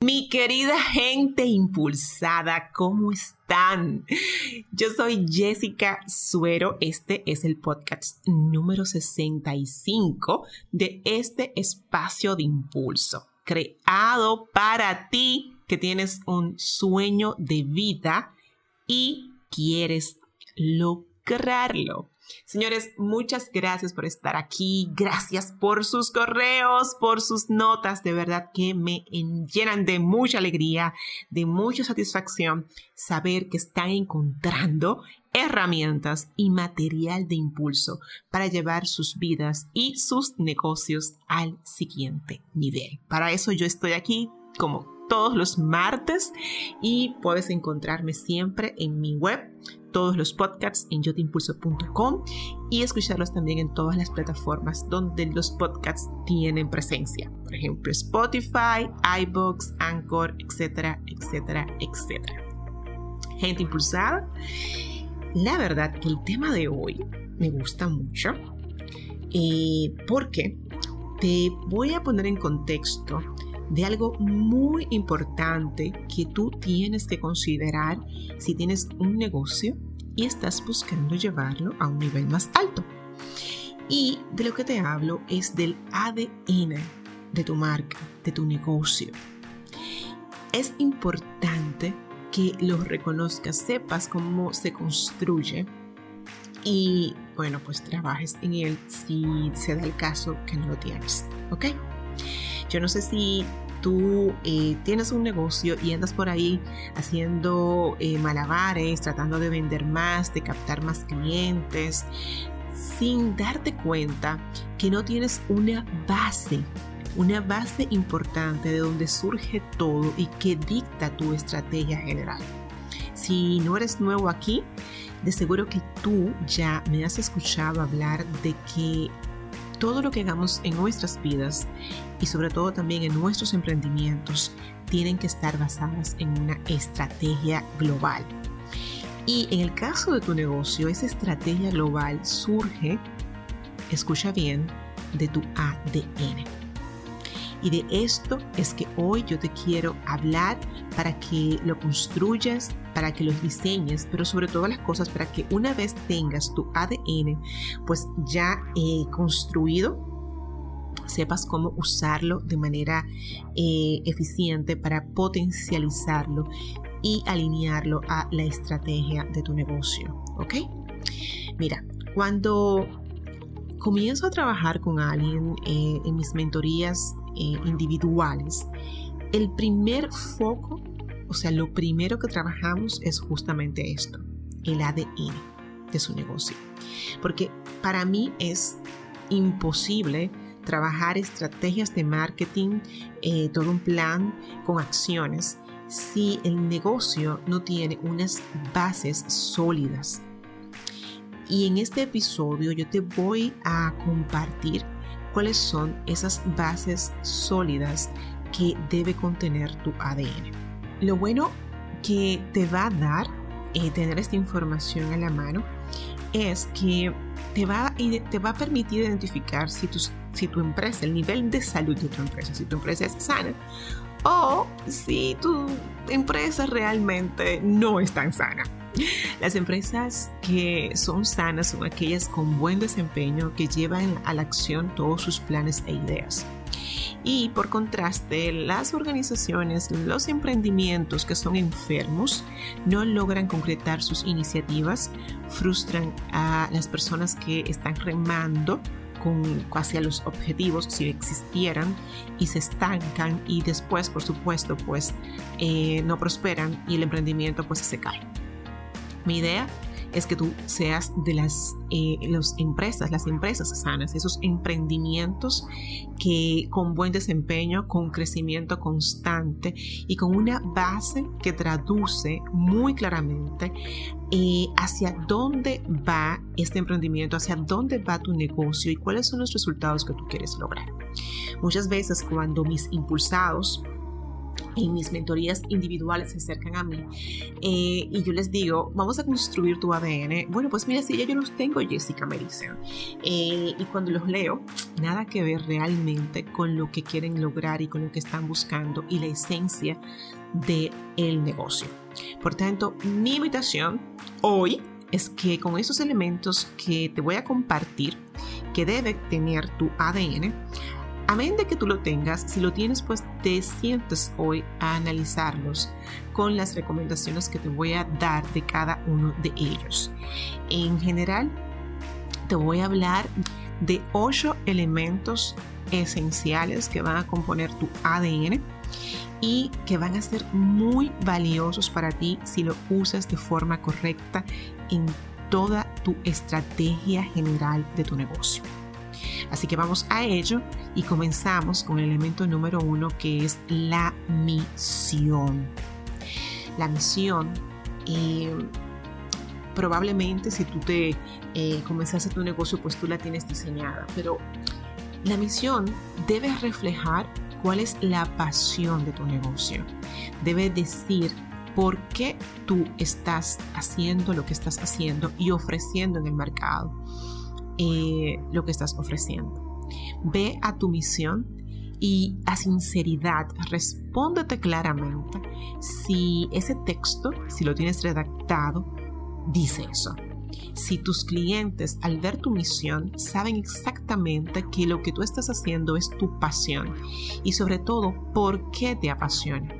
Mi querida gente impulsada, ¿cómo están? Yo soy Jessica Suero. Este es el podcast número 65 de este espacio de impulso, creado para ti que tienes un sueño de vida y quieres lograrlo. Señores, muchas gracias por estar aquí, gracias por sus correos, por sus notas, de verdad que me llenan de mucha alegría, de mucha satisfacción saber que están encontrando herramientas y material de impulso para llevar sus vidas y sus negocios al siguiente nivel. Para eso yo estoy aquí como todos los martes y puedes encontrarme siempre en mi web todos los podcasts en yotimpulso.com y escucharlos también en todas las plataformas donde los podcasts tienen presencia. Por ejemplo, Spotify, iBox, Anchor, etcétera, etcétera, etcétera. Gente impulsada, la verdad que el tema de hoy me gusta mucho eh, porque te voy a poner en contexto de algo muy importante que tú tienes que considerar si tienes un negocio y estás buscando llevarlo a un nivel más alto. Y de lo que te hablo es del ADN de tu marca, de tu negocio. Es importante que lo reconozcas, sepas cómo se construye y bueno, pues trabajes en él si se da el caso que no lo tienes, ¿ok? Yo no sé si tú eh, tienes un negocio y andas por ahí haciendo eh, malabares, tratando de vender más, de captar más clientes, sin darte cuenta que no tienes una base, una base importante de donde surge todo y que dicta tu estrategia general. Si no eres nuevo aquí, de seguro que tú ya me has escuchado hablar de que todo lo que hagamos en nuestras vidas y sobre todo también en nuestros emprendimientos tienen que estar basadas en una estrategia global. Y en el caso de tu negocio, esa estrategia global surge, escucha bien, de tu ADN. Y de esto es que hoy yo te quiero hablar para que lo construyas, para que lo diseñes, pero sobre todas las cosas para que una vez tengas tu ADN pues ya eh, construido, sepas cómo usarlo de manera eh, eficiente para potencializarlo y alinearlo a la estrategia de tu negocio. ¿Ok? Mira, cuando comienzo a trabajar con alguien eh, en mis mentorías eh, individuales, el primer foco, o sea, lo primero que trabajamos es justamente esto, el ADN de su negocio. Porque para mí es imposible trabajar estrategias de marketing, eh, todo un plan con acciones, si el negocio no tiene unas bases sólidas. Y en este episodio yo te voy a compartir cuáles son esas bases sólidas que debe contener tu ADN. Lo bueno que te va a dar eh, tener esta información en la mano es que te va, te va a permitir identificar si, si tu empresa, el nivel de salud de tu empresa, si tu empresa es sana o si tu empresa realmente no es tan sana. Las empresas que son sanas son aquellas con buen desempeño que llevan a la acción todos sus planes e ideas. Y por contraste, las organizaciones, los emprendimientos que son enfermos no logran concretar sus iniciativas, frustran a las personas que están remando con, hacia los objetivos si existieran y se estancan y después, por supuesto, pues eh, no prosperan y el emprendimiento pues se cae. Mi idea es que tú seas de las, eh, empresas, las empresas sanas, esos emprendimientos que con buen desempeño, con crecimiento constante y con una base que traduce muy claramente eh, hacia dónde va este emprendimiento, hacia dónde va tu negocio y cuáles son los resultados que tú quieres lograr. Muchas veces cuando mis impulsados en mis mentorías individuales se acercan a mí eh, y yo les digo, vamos a construir tu ADN. Bueno, pues mira, si ya yo los tengo, Jessica, me dicen. Eh, y cuando los leo, nada que ver realmente con lo que quieren lograr y con lo que están buscando y la esencia del el negocio. Por tanto, mi invitación hoy es que con esos elementos que te voy a compartir, que debe tener tu ADN, Amén de que tú lo tengas, si lo tienes, pues te sientes hoy a analizarlos con las recomendaciones que te voy a dar de cada uno de ellos. En general, te voy a hablar de ocho elementos esenciales que van a componer tu ADN y que van a ser muy valiosos para ti si lo usas de forma correcta en toda tu estrategia general de tu negocio. Así que vamos a ello y comenzamos con el elemento número uno que es la misión. La misión, eh, probablemente si tú te eh, comenzaste tu negocio, pues tú la tienes diseñada, pero la misión debe reflejar cuál es la pasión de tu negocio. Debe decir por qué tú estás haciendo lo que estás haciendo y ofreciendo en el mercado. Eh, lo que estás ofreciendo. Ve a tu misión y a sinceridad respóndete claramente si ese texto, si lo tienes redactado, dice eso. Si tus clientes al ver tu misión saben exactamente que lo que tú estás haciendo es tu pasión y sobre todo por qué te apasiona.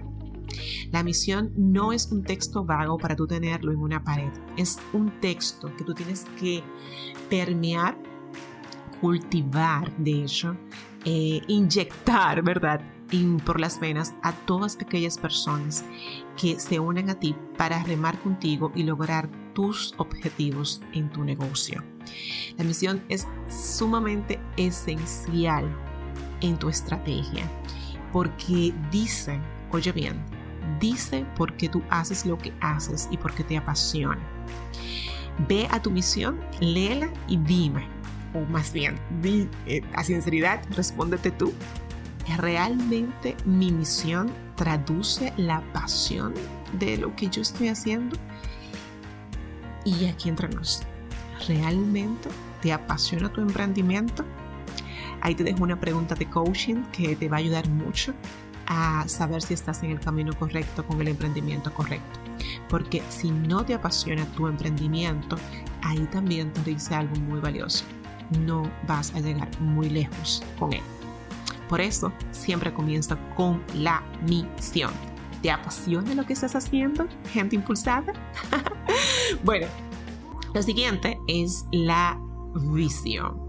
La misión no es un texto vago para tú tenerlo en una pared, es un texto que tú tienes que permear, cultivar, de hecho, eh, inyectar, ¿verdad? por las venas a todas aquellas personas que se unen a ti para remar contigo y lograr tus objetivos en tu negocio. La misión es sumamente esencial en tu estrategia porque dice, oye bien, dice por qué tú haces lo que haces y por qué te apasiona. Ve a tu misión, léela y dime, o más bien, di, eh, a sinceridad, respóndete tú. ¿Realmente mi misión traduce la pasión de lo que yo estoy haciendo? Y aquí entramos. ¿Realmente te apasiona tu emprendimiento? Ahí te dejo una pregunta de coaching que te va a ayudar mucho a saber si estás en el camino correcto con el emprendimiento correcto. Porque si no te apasiona tu emprendimiento, ahí también te dice algo muy valioso. No vas a llegar muy lejos con él. Por eso siempre comienza con la misión. ¿Te apasiona lo que estás haciendo? Gente impulsada. bueno, lo siguiente es la visión.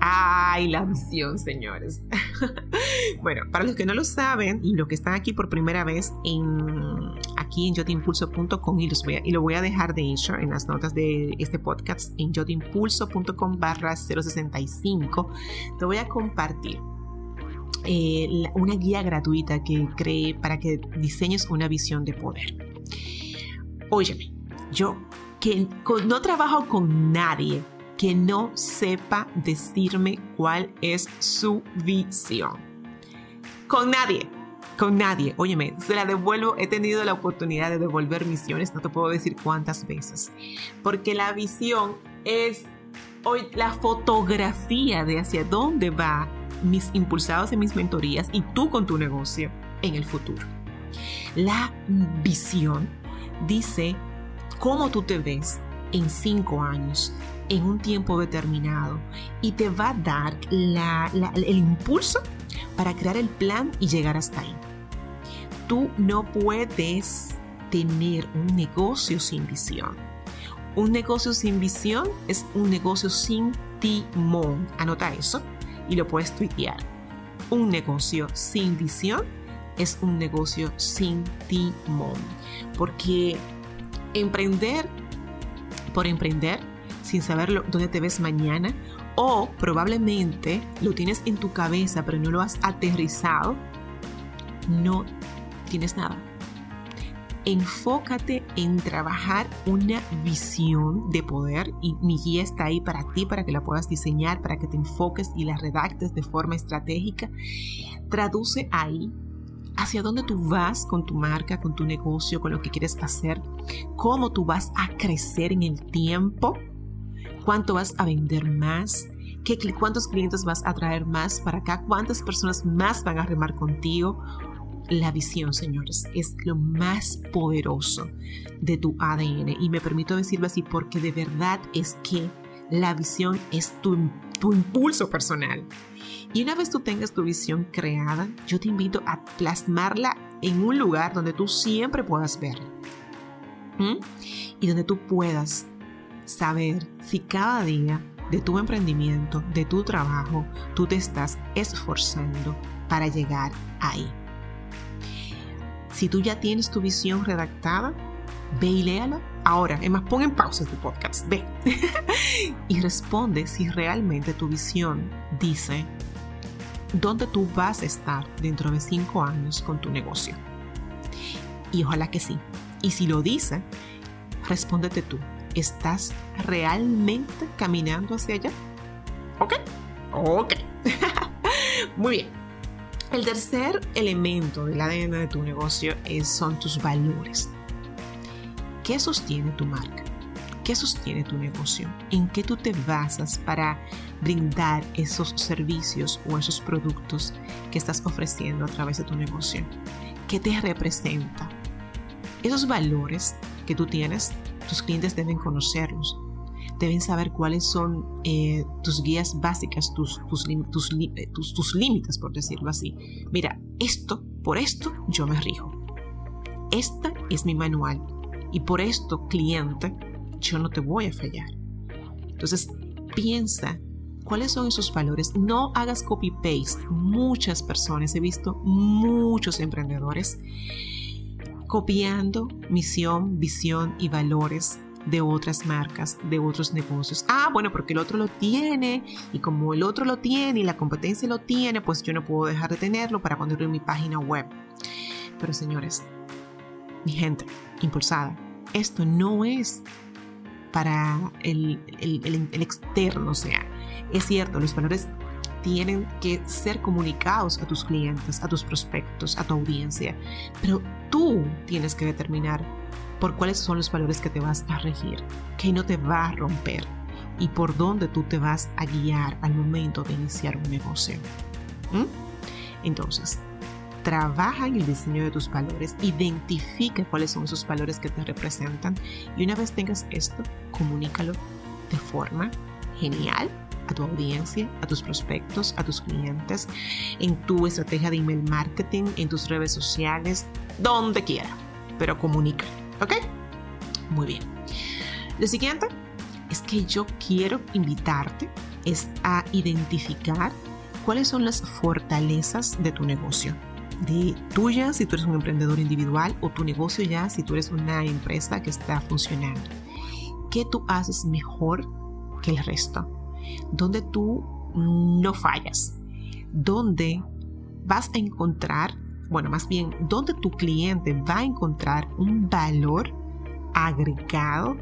Ay, la visión, señores. bueno, para los que no lo saben y los que están aquí por primera vez aquí en yotimpulso.com y, y lo voy a dejar de hecho en las notas de este podcast en yotimpulso.com barra 065, te voy a compartir eh, una guía gratuita que creé para que diseñes una visión de poder. Óyeme, yo que no trabajo con nadie que no sepa decirme cuál es su visión. Con nadie, con nadie. Óyeme, se la devuelvo. He tenido la oportunidad de devolver misiones, no te puedo decir cuántas veces. Porque la visión es hoy la fotografía de hacia dónde va mis impulsados en mis mentorías y tú con tu negocio en el futuro. La visión dice cómo tú te ves en cinco años, en un tiempo determinado y te va a dar el impulso para crear el plan y llegar hasta ahí. Tú no puedes tener un negocio sin visión. Un negocio sin visión es un negocio sin timón. Anota eso y lo puedes tuitear. Un negocio sin visión es un negocio sin timón. Porque emprender por emprender sin saber dónde te ves mañana o probablemente lo tienes en tu cabeza pero no lo has aterrizado, no tienes nada. enfócate en trabajar una visión de poder y mi guía está ahí para ti, para que la puedas diseñar, para que te enfoques y la redactes de forma estratégica. Traduce ahí hacia dónde tú vas con tu marca, con tu negocio, con lo que quieres hacer, cómo tú vas a crecer en el tiempo, cuánto vas a vender más, ¿Qué, cuántos clientes vas a traer más para acá, cuántas personas más van a remar contigo. La visión, señores, es lo más poderoso de tu ADN. Y me permito decirlo así porque de verdad es que la visión es tu, tu impulso personal. Y una vez tú tengas tu visión creada, yo te invito a plasmarla en un lugar donde tú siempre puedas verla. Y donde tú puedas saber si cada día de tu emprendimiento, de tu trabajo, tú te estás esforzando para llegar ahí. Si tú ya tienes tu visión redactada, ve y léala. Ahora, es más, pon en pausa tu podcast, ve. y responde si realmente tu visión dice dónde tú vas a estar dentro de cinco años con tu negocio. Y ojalá que sí. Y si lo dice, respóndete tú. ¿Estás realmente caminando hacia allá? ¿Ok? Ok. Muy bien. El tercer elemento del ADN de tu negocio es, son tus valores. ¿Qué sostiene tu marca? ¿Qué sostiene tu negocio? ¿En qué tú te basas para brindar esos servicios o esos productos que estás ofreciendo a través de tu negocio? ¿Qué te representa? Esos valores que tú tienes tus clientes deben conocerlos. Deben saber cuáles son eh, tus guías básicas, tus, eh, tus, tus, límites, por decirlo así. Mira, esto, por esto yo me rijo. Esta es mi manual. Y por esto, cliente, yo no te voy a fallar. Entonces, piensa cuáles son esos valores. No hagas copy-paste. Muchas personas, he visto muchos emprendedores copiando misión, visión y valores de otras marcas, de otros negocios. Ah, bueno, porque el otro lo tiene y como el otro lo tiene y la competencia lo tiene, pues yo no puedo dejar de tenerlo para ponerlo en mi página web. Pero señores, mi gente impulsada, esto no es para el, externo, o sea, es cierto, los valores tienen que ser comunicados a tus clientes, a tus prospectos, a tu audiencia. Pero tú tienes que determinar por cuáles son los valores que te vas a regir, que no te va a romper y por dónde tú te vas a guiar al momento de iniciar un negocio. Entonces, trabaja en el diseño de tus valores, identifica cuáles son esos valores que te representan y una vez tengas esto, comunícalo de forma genial a tu audiencia, a tus prospectos, a tus clientes, en tu estrategia de email marketing, en tus redes sociales, donde quiera, pero comunica, ¿ok? Muy bien. Lo siguiente es que yo quiero invitarte es a identificar cuáles son las fortalezas de tu negocio. De tuya si tú eres un emprendedor individual o tu negocio ya si tú eres una empresa que está funcionando. ¿Qué tú haces mejor que el resto? Donde tú no fallas, donde vas a encontrar, bueno, más bien, donde tu cliente va a encontrar un valor agregado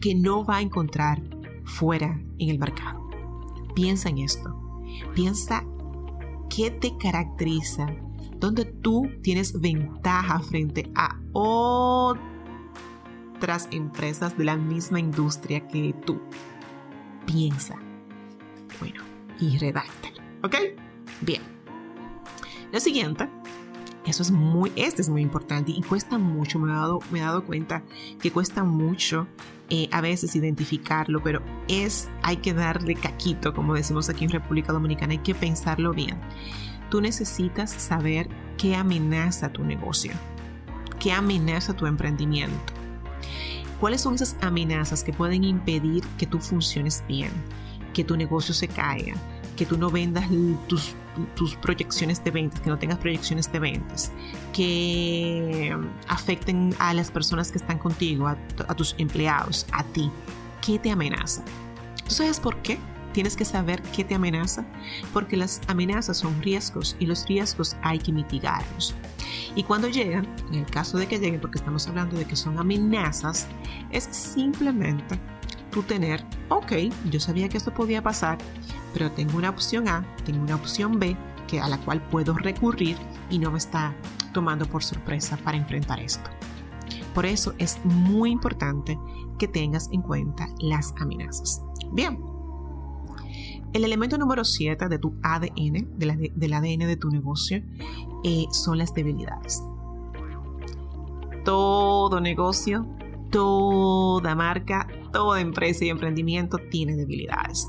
que no va a encontrar fuera en el mercado. Piensa en esto. Piensa qué te caracteriza, donde tú tienes ventaja frente a otras empresas de la misma industria que tú piensa. Bueno, y redáctalo. ¿Ok? Bien. Lo siguiente, eso es muy, este es muy importante y cuesta mucho, me he dado, me he dado cuenta que cuesta mucho eh, a veces identificarlo, pero es, hay que darle caquito, como decimos aquí en República Dominicana, hay que pensarlo bien. Tú necesitas saber qué amenaza tu negocio, qué amenaza tu emprendimiento ¿Cuáles son esas amenazas que pueden impedir que tú funciones bien, que tu negocio se caiga, que tú no vendas tus, proyecciones de ventas, que no tengas proyecciones de ventas, que afecten a las personas que están contigo, a, a tus empleados, a ti? ¿Qué te amenaza? ¿Tú sabes por qué? Tienes que saber qué te amenaza, porque las amenazas son riesgos y los riesgos hay que mitigarlos. Y cuando llegan, en el caso de que lleguen, porque estamos hablando de que son amenazas, es simplemente tú tener, ok, yo sabía que esto podía pasar, pero tengo una opción A, tengo una opción B, que a la cual puedo recurrir y no me está tomando por sorpresa para enfrentar esto. Por eso es muy importante que tengas en cuenta las amenazas. Bien, el elemento número 7 de tu ADN, del ADN de tu negocio, eh, son las debilidades. Todo negocio, toda marca, toda empresa y emprendimiento tiene debilidades.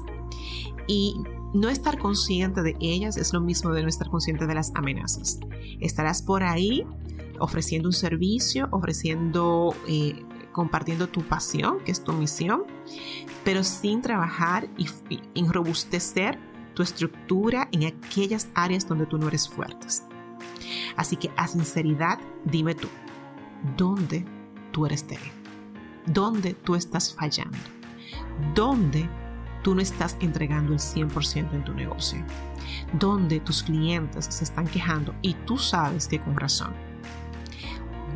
Y no estar consciente de ellas es lo mismo de no estar consciente de las amenazas. Estarás por ahí ofreciendo un servicio, ofreciendo, eh, compartiendo tu pasión, que es tu misión, pero sin trabajar y, y robustecer tu estructura en aquellas áreas donde tú no eres fuerte. Así que a sinceridad, dime tú, ¿dónde tú eres débil? ¿Dónde tú estás fallando? ¿Dónde tú no estás entregando el 100% en tu negocio? ¿Dónde tus clientes se están quejando y tú sabes que con razón?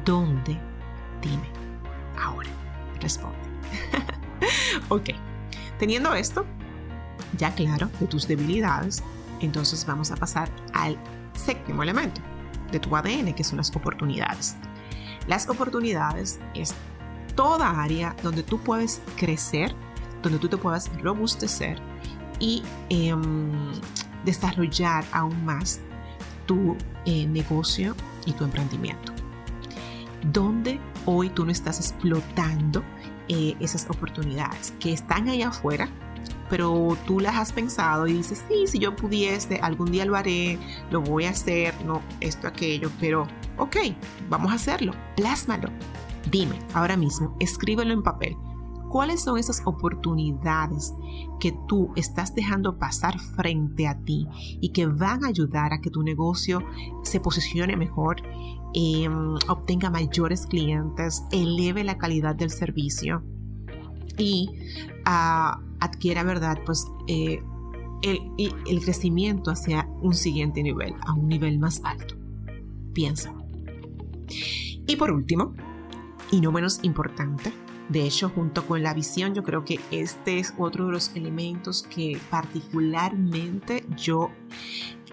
¿Dónde? Dime. Ahora, responde. ok, teniendo esto ya claro de tus debilidades, entonces vamos a pasar al séptimo elemento de tu ADN, que son las oportunidades. Las oportunidades es toda área donde tú puedes crecer, donde tú te puedas robustecer y em, desarrollar aún más tu eh, negocio y tu emprendimiento. Donde hoy tú no estás explotando eh, esas oportunidades que están allá afuera, pero tú las has pensado y dices, sí, si yo pudiese, algún día lo haré, lo voy a hacer, no, esto, aquello, pero ok, vamos a hacerlo, plásmalo. Dime, ahora mismo, escríbelo en papel. ¿Cuáles son esas oportunidades que tú estás dejando pasar frente a ti y que van a ayudar a que tu negocio se posicione mejor, em, obtenga mayores clientes, eleve la calidad del servicio y uh, adquiera, ¿verdad? Pues eh, el, el crecimiento hacia un siguiente nivel, a un nivel más alto. Piensa. Y por último, y no menos importante, de hecho, junto con la visión, yo creo que este es otro de los elementos que particularmente yo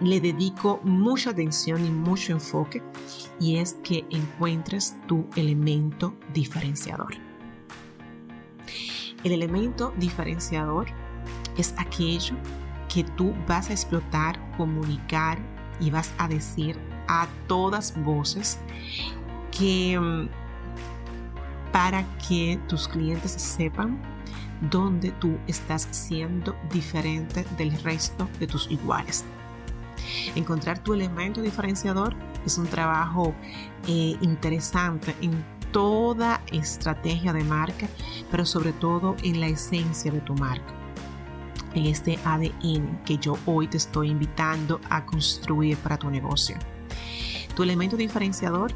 le dedico mucha atención y mucho enfoque, y es que encuentres tu elemento diferenciador. El elemento diferenciador es aquello que tú vas a explotar, comunicar y vas a decir a todas voces que mm, para que tus clientes sepan dónde tú estás siendo diferente del resto de tus iguales. Encontrar tu elemento diferenciador es un trabajo eh, interesante en toda estrategia de marca, pero sobre todo en la esencia de tu marca, en este ADN que yo hoy te estoy invitando a construir para tu negocio. Tu elemento diferenciador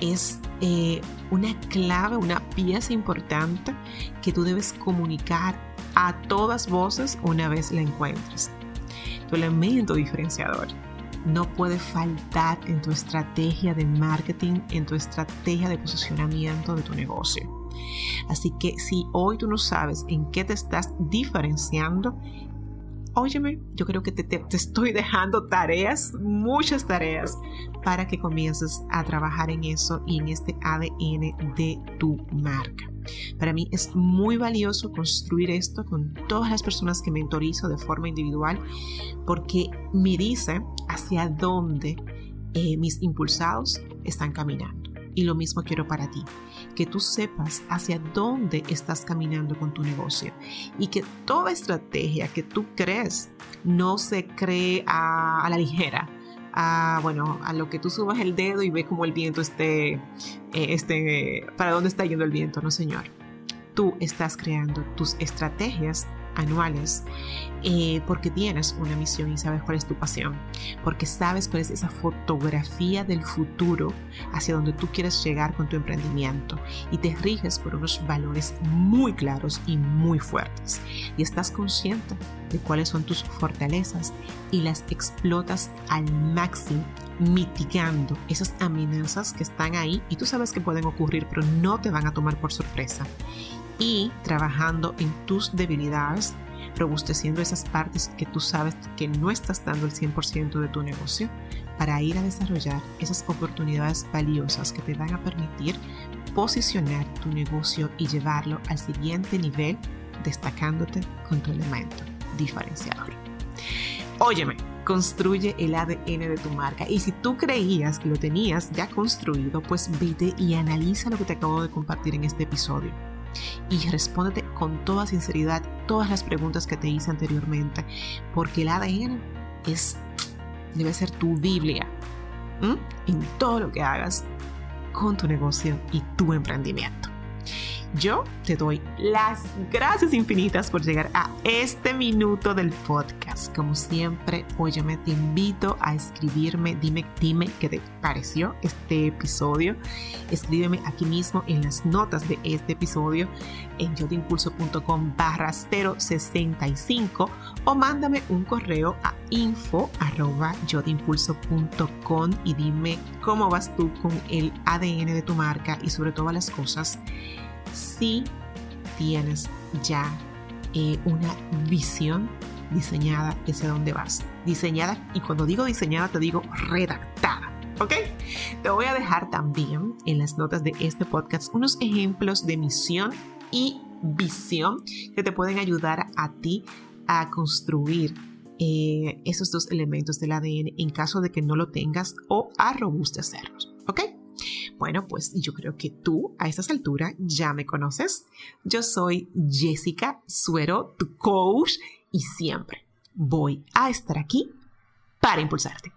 es eh, una clave, una pieza importante que tú debes comunicar a todas voces una vez la encuentres. Tu elemento diferenciador no puede faltar en tu estrategia de marketing, en tu estrategia de posicionamiento de tu negocio. Así que si hoy tú no sabes en qué te estás diferenciando, óyeme, yo creo que te, te, estoy dejando tareas, muchas tareas, para que comiences a trabajar en eso y en este ADN de tu marca. Para mí es muy valioso construir esto con todas las personas que mentorizo de forma individual porque me dice hacia dónde eh, mis impulsados están caminando. Y lo mismo quiero para ti, que tú sepas hacia dónde estás caminando con tu negocio y que toda estrategia que tú crees no se cree a, la ligera, a, bueno, a lo que tú subas el dedo y ve cómo el viento esté, eh, este, para dónde está yendo el viento, no señor. Tú estás creando tus estrategias anuales eh, porque tienes una misión y sabes cuál es tu pasión, porque sabes cuál es esa fotografía del futuro hacia donde tú quieres llegar con tu emprendimiento y te riges por unos valores muy claros y muy fuertes y estás consciente de cuáles son tus fortalezas y las explotas al máximo mitigando esas amenazas que están ahí y tú sabes que pueden ocurrir, pero no te van a tomar por sorpresa. Y trabajando en tus debilidades, robusteciendo esas partes que tú sabes que no estás dando el 100% de tu negocio para ir a desarrollar esas oportunidades valiosas que te van a permitir posicionar tu negocio y llevarlo al siguiente nivel destacándote con tu elemento diferenciador. Óyeme, construye el ADN de tu marca y si tú creías que lo tenías ya construido, pues vete y analiza lo que te acabo de compartir en este episodio y respóndete con toda sinceridad todas las preguntas que te hice anteriormente, porque el ADN es, debe ser tu Biblia en todo lo que hagas con tu negocio y tu emprendimiento. Yo te doy las gracias infinitas por llegar a este minuto del podcast. Como siempre, óyeme, te invito a escribirme, dime, dime qué te pareció este episodio. Escríbeme aquí mismo en las notas de este episodio en yodimpulso.com barra 065 o mándame un correo a info arroba yodimpulso.com y dime cómo vas tú con el ADN de tu marca y sobre todas las cosas si tienes ya eh, una visión diseñada hacia dónde vas. Diseñada, y cuando digo diseñada te digo redactada. ¿Ok? Te voy a dejar también en las notas de este podcast unos ejemplos de misión y visión que te pueden ayudar a ti a construir eh, esos dos elementos del ADN en caso de que no lo tengas o a robustecerlos. Bueno, pues yo creo que tú a estas alturas ya me conoces. Yo soy Jessica Suero, tu coach, y siempre voy a estar aquí para impulsarte.